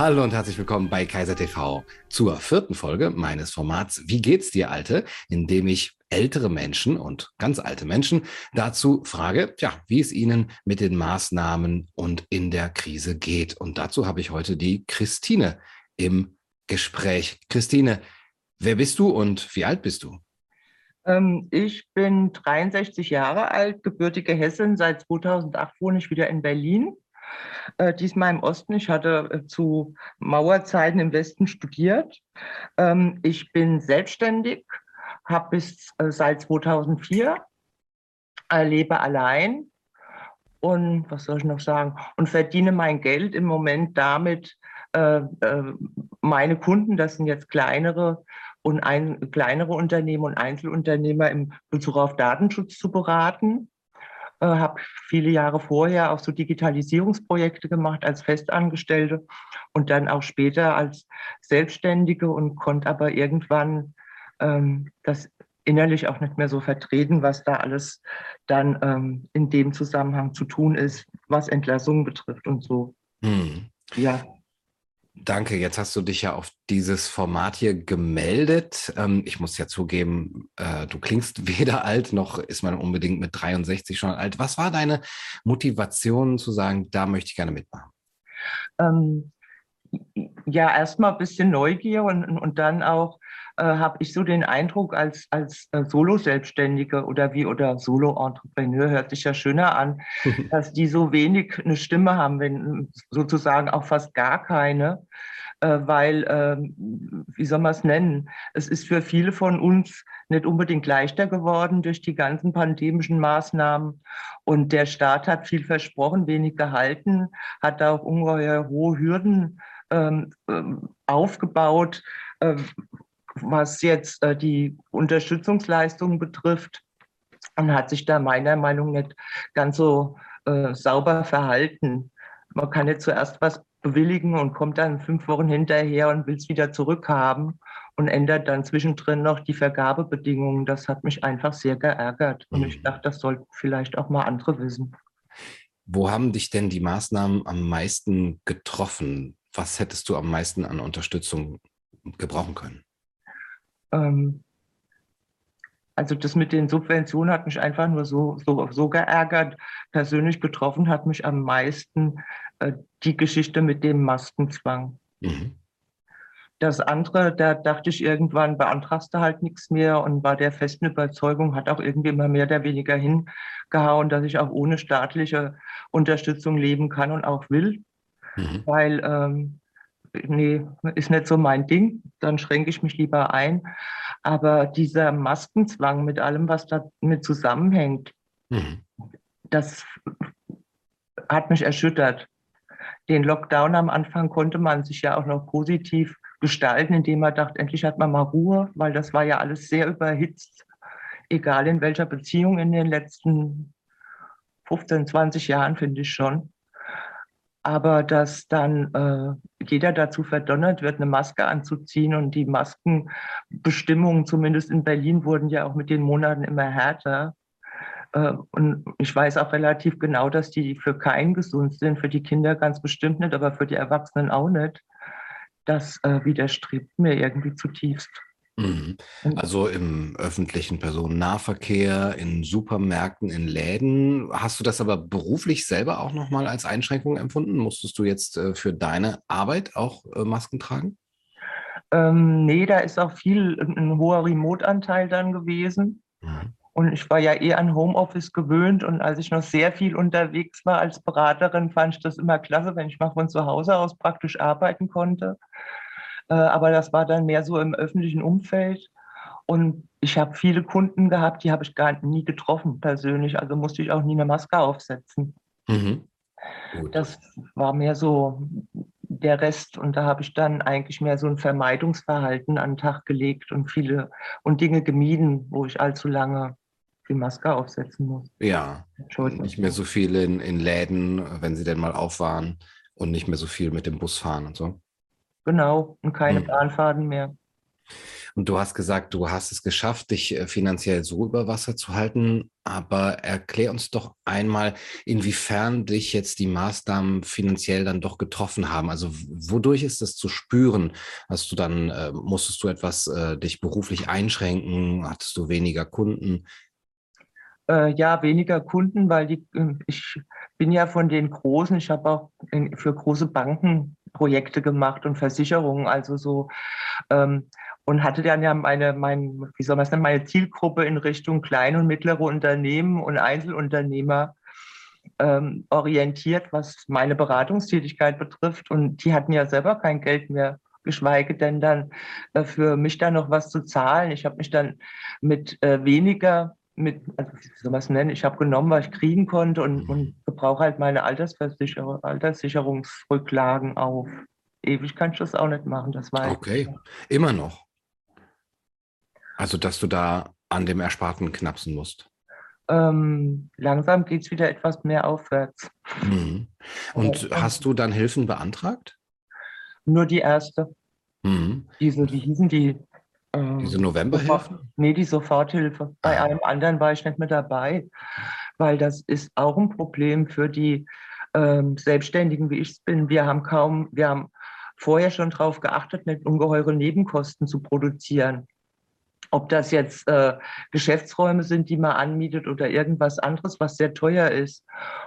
Hallo und herzlich willkommen bei Kaiser TV zur vierten Folge meines Formats Wie geht's dir, Alte? in dem ich ältere Menschen und ganz alte Menschen dazu frage, ja, wie es ihnen mit den Maßnahmen und in der Krise geht. Und dazu habe ich heute die Christine im Gespräch. Christine, wer bist du und wie alt bist du? Ähm, ich bin 63 Jahre alt, gebürtige Hessin. Seit 2008 wohne ich wieder in Berlin äh, diesmal im Osten. Ich hatte äh, zu Mauerzeiten im Westen studiert. Ähm, ich bin selbstständig, habe bis äh, seit 2004, äh, lebe allein und was soll ich noch sagen? Und verdiene mein Geld im Moment damit, äh, äh, meine Kunden, das sind jetzt kleinere und ein, kleinere Unternehmen und Einzelunternehmer im Bezug auf Datenschutz zu beraten äh, habe viele Jahre vorher auch so Digitalisierungsprojekte gemacht als Festangestellte und dann auch später als Selbstständige und konnte aber irgendwann ähm, das innerlich auch nicht mehr so vertreten, was da alles dann ähm, in dem Zusammenhang zu tun ist, was Entlassungen betrifft und so. Hm. Ja. Danke, jetzt hast du dich ja auf dieses Format hier gemeldet. Ähm, ich muss ja zugeben, äh, du klingst weder alt noch ist man unbedingt mit 63 schon alt. Was war deine Motivation zu sagen, da möchte ich gerne mitmachen? Ähm, ja, erstmal ein bisschen Neugier und, und dann auch äh, habe ich so den Eindruck, als, als äh, Solo-Selbstständige oder wie oder Solo-Entrepreneur hört sich ja schöner an, dass die so wenig eine Stimme haben, wenn sozusagen auch fast gar keine. Äh, weil, ähm, wie soll man es nennen, es ist für viele von uns nicht unbedingt leichter geworden durch die ganzen pandemischen Maßnahmen. Und der Staat hat viel versprochen, wenig gehalten, hat auch ungeheuer hohe Hürden ähm, ähm aufgebaut, äh, was jetzt äh, die Unterstützungsleistungen betrifft, und hat sich da meiner Meinung nach nicht ganz so äh, sauber verhalten. Man kann jetzt zuerst was bewilligen und kommt dann fünf Wochen hinterher und will es wieder zurückhaben und ändert dann zwischendrin noch die Vergabebedingungen. Das hat mich einfach sehr geärgert. Und ich mhm. dachte, das sollten vielleicht auch mal andere wissen. Wo haben dich denn die Maßnahmen am meisten getroffen? Was hättest du am meisten an Unterstützung gebrauchen können? Ähm, also das mit den Subventionen hat mich einfach nur so, so, so geärgert. Persönlich getroffen hat mich am meisten äh, die Geschichte mit dem Maskenzwang. Mhm. Das andere, da dachte ich irgendwann, beantragst du halt nichts mehr und war der festen Überzeugung, hat auch irgendwie immer mehr oder weniger hingehauen, dass ich auch ohne staatliche Unterstützung leben kann und auch will. Mhm. Weil ähm, nee, ist nicht so mein Ding, dann schränke ich mich lieber ein. Aber dieser Maskenzwang mit allem, was damit zusammenhängt, mhm. das hat mich erschüttert. Den Lockdown am Anfang konnte man sich ja auch noch positiv gestalten, indem man dachte, endlich hat man mal Ruhe, weil das war ja alles sehr überhitzt, egal in welcher Beziehung in den letzten 15, 20 Jahren, finde ich schon aber dass dann äh, jeder dazu verdonnert wird, eine Maske anzuziehen und die Maskenbestimmungen, zumindest in Berlin, wurden ja auch mit den Monaten immer härter. Äh, und ich weiß auch relativ genau, dass die für keinen gesund sind, für die Kinder ganz bestimmt nicht, aber für die Erwachsenen auch nicht. Das äh, widerstrebt mir irgendwie zutiefst. Mhm. Also im öffentlichen Personennahverkehr, in Supermärkten, in Läden. Hast du das aber beruflich selber auch nochmal als Einschränkung empfunden? Musstest du jetzt äh, für deine Arbeit auch äh, Masken tragen? Ähm, nee, da ist auch viel ein hoher Remote-Anteil dann gewesen. Mhm. Und ich war ja eh an Homeoffice gewöhnt und als ich noch sehr viel unterwegs war als Beraterin, fand ich das immer klasse, wenn ich mal von zu Hause aus praktisch arbeiten konnte. Äh, aber das war dann mehr so im öffentlichen Umfeld. Und ich habe viele Kunden gehabt, die habe ich gar nie getroffen persönlich. Also musste ich auch nie eine Maske aufsetzen. Mhm. Das war mehr so der Rest. Und da habe ich dann eigentlich mehr so ein Vermeidungsverhalten an den Tag gelegt und viele und Dinge gemieden, wo ich allzu lange die Maske aufsetzen muss. Ja, nicht mehr so viel in, in Läden, wenn sie denn mal auf waren und nicht mehr so viel mit dem Bus fahren und so. Genau, und keine mhm. Bahnfahrten mehr. Und du hast gesagt, du hast es geschafft, dich äh, finanziell so über Wasser zu halten. Aber erklär uns doch einmal, inwiefern dich jetzt die Maßnahmen finanziell dann doch getroffen haben. Also wodurch ist das zu spüren? Hast du dann, äh, musstest du etwas äh, dich beruflich einschränken? Hattest du weniger Kunden? Äh, ja, weniger Kunden, weil die, äh, ich bin ja von den Großen, ich habe auch in, für große Banken Projekte gemacht und Versicherungen, also so ähm, und hatte dann ja meine, mein, wie soll man sagen, meine Zielgruppe in Richtung kleine und mittlere Unternehmen und Einzelunternehmer ähm, orientiert, was meine Beratungstätigkeit betrifft. Und die hatten ja selber kein Geld mehr, geschweige denn dann äh, für mich dann noch was zu zahlen. Ich habe mich dann mit äh, weniger mit, also wie soll man es nennen, ich habe genommen, was ich kriegen konnte und, mhm. und gebrauche halt meine Altersversicherung, Alterssicherungsrücklagen auf. Ewig kann ich das auch nicht machen, das war Okay, immer noch. Also, dass du da an dem Ersparten knapsen musst. Ähm, langsam geht es wieder etwas mehr aufwärts. Mhm. Und Aber, hast du dann Hilfen beantragt? Nur die erste. Mhm. Diese, wie hießen die? Diese Novemberhilfe? Nee, die Soforthilfe. Bei ah. einem anderen war ich nicht mehr dabei, weil das ist auch ein Problem für die ähm, Selbstständigen, wie ich es bin. Wir haben kaum, wir haben vorher schon darauf geachtet, nicht ungeheure Nebenkosten zu produzieren. Ob das jetzt äh, Geschäftsräume sind, die man anmietet oder irgendwas anderes, was sehr teuer ist.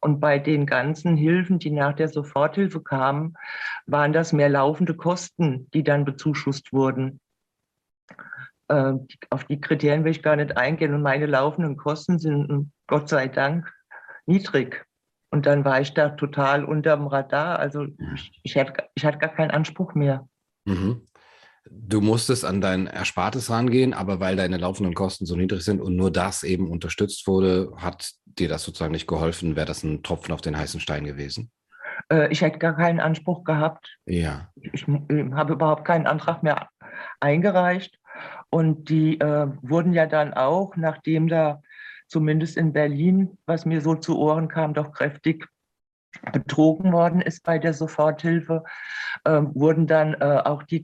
Und bei den ganzen Hilfen, die nach der Soforthilfe kamen, waren das mehr laufende Kosten, die dann bezuschusst wurden. Äh, auf die Kriterien will ich gar nicht eingehen. Und meine laufenden Kosten sind hm, Gott sei Dank niedrig. Und dann war ich da total unterm Radar. Also ich, ich, hatte, ich hatte gar keinen Anspruch mehr. Mhm. Du musstest an dein Erspartes rangehen, aber weil deine laufenden Kosten so niedrig sind und nur das eben unterstützt wurde, hat dir das sozusagen nicht geholfen? Wäre das ein Tropfen auf den heißen Stein gewesen? Äh, ich hätte gar keinen Anspruch gehabt. Ja. Ich, ich habe überhaupt keinen Antrag mehr eingereicht. Und die äh, wurden ja dann auch, nachdem da zumindest in Berlin, was mir so zu Ohren kam, doch kräftig betrogen worden ist bei der Soforthilfe, äh, wurden dann äh, auch die,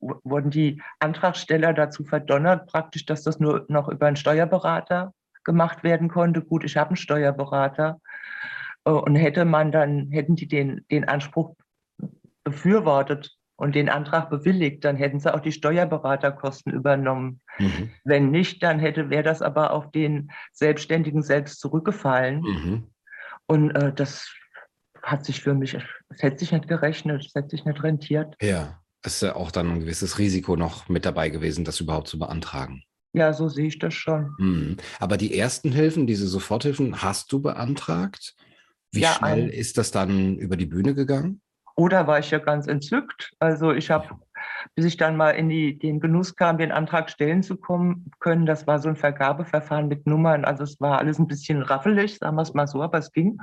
wurden die Antragsteller dazu verdonnert, praktisch, dass das nur noch über einen Steuerberater gemacht werden konnte. Gut, ich habe einen Steuerberater. Äh, und hätte man dann, hätten die den, den Anspruch befürwortet, und den Antrag bewilligt, dann hätten sie auch die Steuerberaterkosten übernommen. Mhm. Wenn nicht, dann hätte wäre das aber auf den Selbstständigen selbst zurückgefallen. Mhm. Und äh, das hat sich für mich, es hätte sich nicht gerechnet, es hätte sich nicht rentiert. Ja, es ist ja auch dann ein gewisses Risiko noch mit dabei gewesen, das überhaupt zu beantragen. Ja, so sehe ich das schon. Mhm. Aber die ersten Hilfen, diese Soforthilfen, hast du beantragt? Wie ja, schnell ist das dann über die Bühne gegangen? Oder war ich ja ganz entzückt. Also ich habe, bis ich dann mal in die, den Genuss kam, den Antrag stellen zu kommen, können, das war so ein Vergabeverfahren mit Nummern. Also es war alles ein bisschen raffelig, sagen wir es mal so, aber es ging.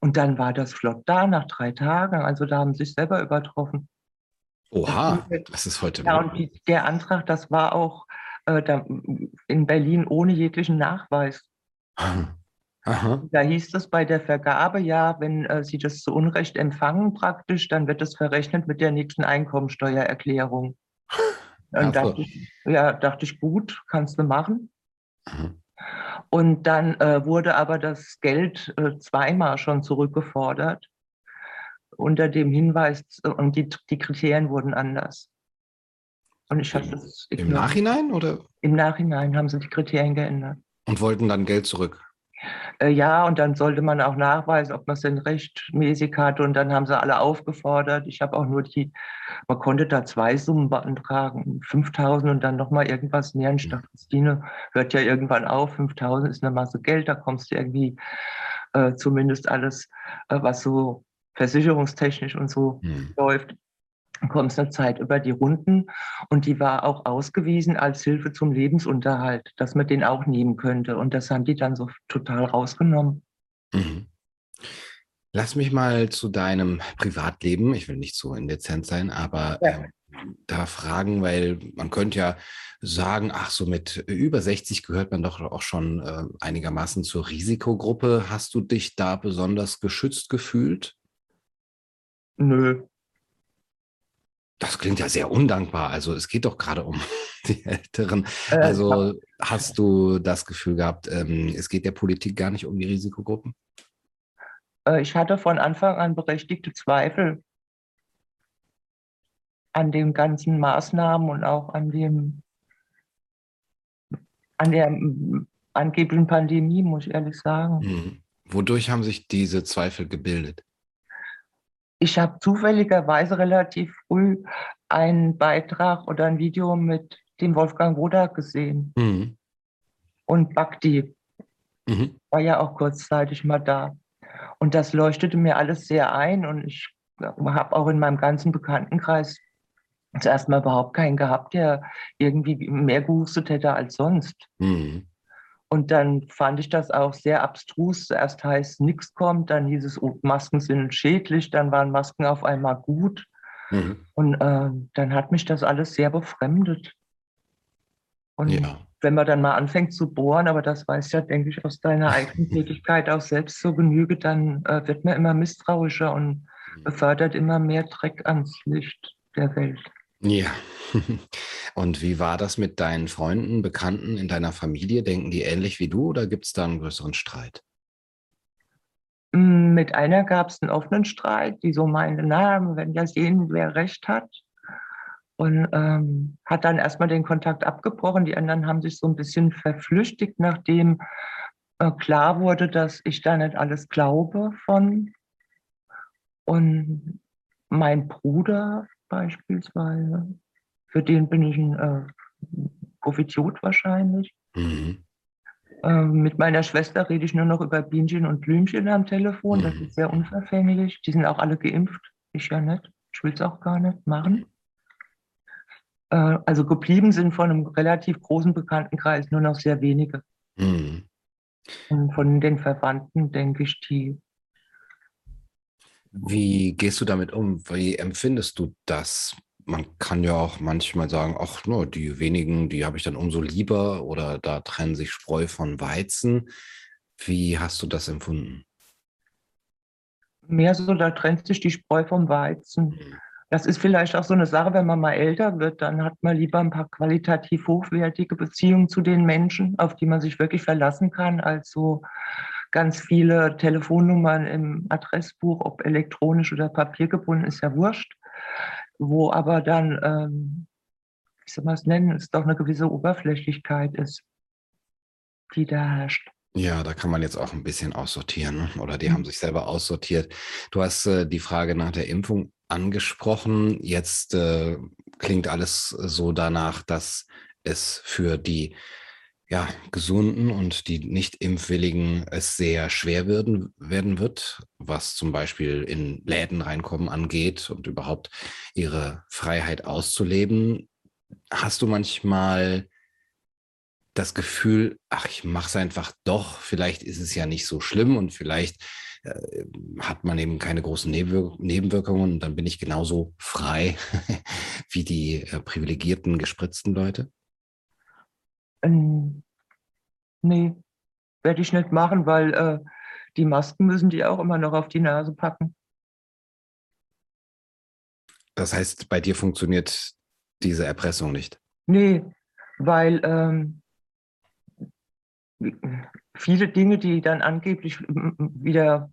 Und dann war das flott da nach drei Tagen. Also da haben sie sich selber übertroffen. Oha, das ist heute. Ja, und die, der Antrag, das war auch äh, da, in Berlin ohne jeglichen Nachweis. Aha. Da hieß es bei der Vergabe, ja, wenn äh, Sie das zu Unrecht empfangen praktisch, dann wird das verrechnet mit der nächsten Einkommensteuererklärung. Dann dachte ich, ja, dachte ich, gut, kannst du machen. Mhm. Und dann äh, wurde aber das Geld äh, zweimal schon zurückgefordert unter dem Hinweis, äh, und die, die Kriterien wurden anders. Und ich hatte das Im Nachhinein oder? Im Nachhinein haben sie die Kriterien geändert. Und wollten dann Geld zurück? Äh, ja, und dann sollte man auch nachweisen, ob man es denn rechtmäßig hat. Und dann haben sie alle aufgefordert. Ich habe auch nur die, man konnte da zwei Summen beantragen, 5000 und dann nochmal irgendwas mehr. Ich dachte, Christine hört ja irgendwann auf, 5000 ist eine Masse Geld, da kommst du irgendwie äh, zumindest alles, äh, was so versicherungstechnisch und so hm. läuft, kommst eine Zeit über die Runden und die war auch ausgewiesen als Hilfe zum Lebensunterhalt, dass man den auch nehmen könnte. Und das haben die dann so total rausgenommen. Mhm. Lass mich mal zu deinem Privatleben, ich will nicht so indezent sein, aber ja. äh, da fragen, weil man könnte ja sagen, ach, so mit über 60 gehört man doch auch schon äh, einigermaßen zur Risikogruppe. Hast du dich da besonders geschützt gefühlt? Nö, Das klingt ja sehr undankbar. Also es geht doch gerade um die Älteren. Äh, also hast du das Gefühl gehabt, ähm, es geht der Politik gar nicht um die Risikogruppen? Äh, ich hatte von Anfang an berechtigte Zweifel an den ganzen Maßnahmen und auch an dem an der angeblichen Pandemie, muss ich ehrlich sagen. Mhm. Wodurch haben sich diese Zweifel gebildet? Ich habe zufälligerweise relativ früh einen Beitrag oder ein Video mit dem Wolfgang Wodak gesehen. Mhm. Und Bhakti mhm. war ja auch kurzzeitig mal da. Und das leuchtete mir alles sehr ein. Und ich habe auch in meinem ganzen Bekanntenkreis zuerst mal überhaupt keinen gehabt, der irgendwie mehr gehustet hätte als sonst. Mhm. Und dann fand ich das auch sehr abstrus. Zuerst heißt nichts kommt, dann hieß es, oh, Masken sind schädlich, dann waren Masken auf einmal gut. Mhm. Und äh, dann hat mich das alles sehr befremdet. Und ja. wenn man dann mal anfängt zu bohren, aber das weiß ja, denke ich, aus deiner eigenen Tätigkeit auch selbst so Genüge, dann äh, wird man immer misstrauischer und mhm. befördert immer mehr Dreck ans Licht der Welt. Ja. Und wie war das mit deinen Freunden, Bekannten in deiner Familie? Denken die ähnlich wie du oder gibt es da einen größeren Streit? Mm, mit einer gab es einen offenen Streit, die so meinte, na, werden ja sehen, wer recht hat. Und ähm, hat dann erstmal den Kontakt abgebrochen. Die anderen haben sich so ein bisschen verflüchtigt, nachdem äh, klar wurde, dass ich da nicht alles glaube von. Und mein Bruder beispielsweise. Für den bin ich ein äh, Profiziot wahrscheinlich. Mhm. Ähm, mit meiner Schwester rede ich nur noch über Bienchen und Blümchen am Telefon. Mhm. Das ist sehr unverfänglich. Die sind auch alle geimpft. Ich ja nicht. Ich will es auch gar nicht machen. Äh, also geblieben sind von einem relativ großen Bekanntenkreis nur noch sehr wenige. Mhm. Und von den Verwandten denke ich, die wie gehst du damit um? Wie empfindest du das? Man kann ja auch manchmal sagen, ach, no, die wenigen, die habe ich dann umso lieber oder da trennen sich Spreu von Weizen. Wie hast du das empfunden? Mehr so, da trennt sich die Spreu vom Weizen. Mhm. Das ist vielleicht auch so eine Sache, wenn man mal älter wird, dann hat man lieber ein paar qualitativ hochwertige Beziehungen zu den Menschen, auf die man sich wirklich verlassen kann, als so ganz viele Telefonnummern im Adressbuch, ob elektronisch oder papiergebunden, ist ja wurscht. Wo aber dann, ähm, wie soll man es nennen, es doch eine gewisse Oberflächlichkeit ist, die da herrscht. Ja, da kann man jetzt auch ein bisschen aussortieren ne? oder die mhm. haben sich selber aussortiert. Du hast äh, die Frage nach der Impfung angesprochen. Jetzt äh, klingt alles so danach, dass es für die ja, Gesunden und die Nicht-Impfwilligen es sehr schwer werden, werden wird, was zum Beispiel in Läden reinkommen angeht und überhaupt ihre Freiheit auszuleben. Hast du manchmal das Gefühl, ach, ich mache es einfach doch, vielleicht ist es ja nicht so schlimm und vielleicht äh, hat man eben keine großen Nebenwirk Nebenwirkungen und dann bin ich genauso frei wie die äh, privilegierten, gespritzten Leute? Ähm, nee, werde ich nicht machen, weil äh, die Masken müssen die auch immer noch auf die Nase packen. Das heißt, bei dir funktioniert diese Erpressung nicht? Nee, weil ähm, viele Dinge, die dann angeblich wieder,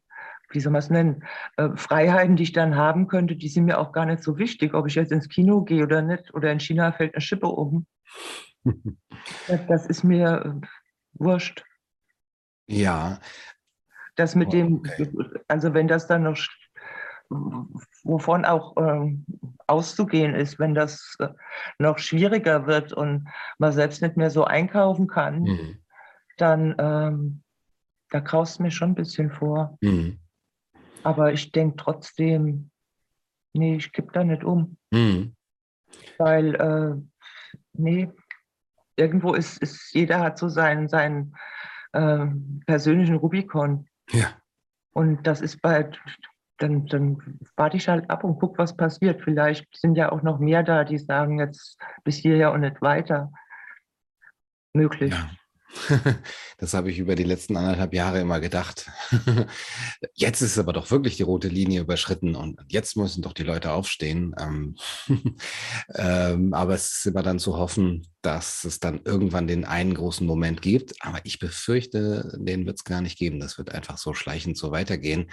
wie soll man es nennen, äh, Freiheiten, die ich dann haben könnte, die sind mir auch gar nicht so wichtig, ob ich jetzt ins Kino gehe oder nicht. Oder in China fällt eine Schippe um. Das ist mir äh, wurscht. Ja. Das mit oh, dem, okay. also wenn das dann noch, wovon auch äh, auszugehen ist, wenn das äh, noch schwieriger wird und man selbst nicht mehr so einkaufen kann, mhm. dann ähm, da graust mir schon ein bisschen vor. Mhm. Aber ich denke trotzdem, nee, ich kipp da nicht um. Mhm. Weil, äh, nee, irgendwo ist, ist jeder hat so seinen, seinen äh, persönlichen Rubikon. Ja. Und das ist bei, dann, dann warte ich halt ab und gucke, was passiert. Vielleicht sind ja auch noch mehr da, die sagen jetzt bis hierher und nicht weiter möglich. Ja. Das habe ich über die letzten anderthalb Jahre immer gedacht. Jetzt ist aber doch wirklich die rote Linie überschritten und jetzt müssen doch die Leute aufstehen. Ähm, ähm, aber es ist immer dann zu hoffen, dass es dann irgendwann den einen großen Moment gibt. Aber ich befürchte, den wird es gar nicht geben. Das wird einfach so schleichend so weitergehen.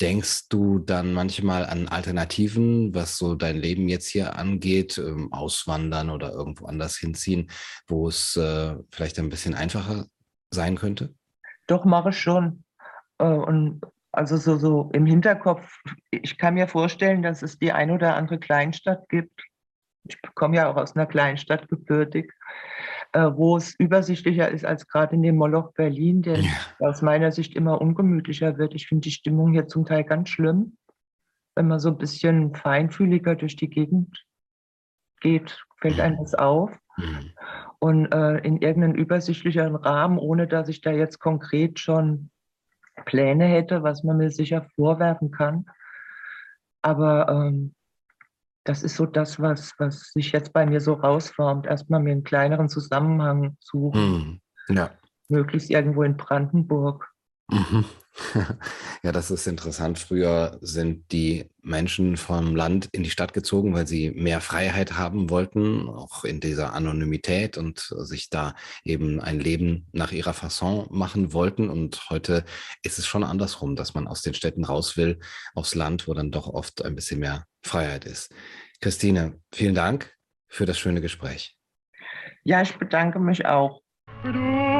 Denkst du dann manchmal an Alternativen, was so dein Leben jetzt hier angeht, ähm, auswandern oder irgendwo anders hinziehen, wo es äh, vielleicht ein bisschen einfacher sein könnte? Doch, mache ich schon. Äh, und also so, so im Hinterkopf, ich kann mir vorstellen, dass es die ein oder andere Kleinstadt gibt. Ich komme ja auch aus einer Kleinstadt gebürtig, äh, wo es übersichtlicher ist als gerade in dem Moloch Berlin, der ja. aus meiner Sicht immer ungemütlicher wird. Ich finde die Stimmung hier zum Teil ganz schlimm, wenn man so ein bisschen feinfühliger durch die Gegend geht, fällt einem das auf. Mhm. Und äh, in irgendeinem übersichtlicheren Rahmen, ohne dass ich da jetzt konkret schon Pläne hätte, was man mir sicher vorwerfen kann. Aber ähm, das ist so das, was, was sich jetzt bei mir so rausformt. Erstmal mir einen kleineren Zusammenhang suchen. Hm, ja. Möglichst irgendwo in Brandenburg. Mhm. Ja, das ist interessant. Früher sind die Menschen vom Land in die Stadt gezogen, weil sie mehr Freiheit haben wollten, auch in dieser Anonymität und sich da eben ein Leben nach ihrer Fasson machen wollten. Und heute ist es schon andersrum, dass man aus den Städten raus will, aufs Land, wo dann doch oft ein bisschen mehr Freiheit ist. Christine, vielen Dank für das schöne Gespräch. Ja, ich bedanke mich auch. Du,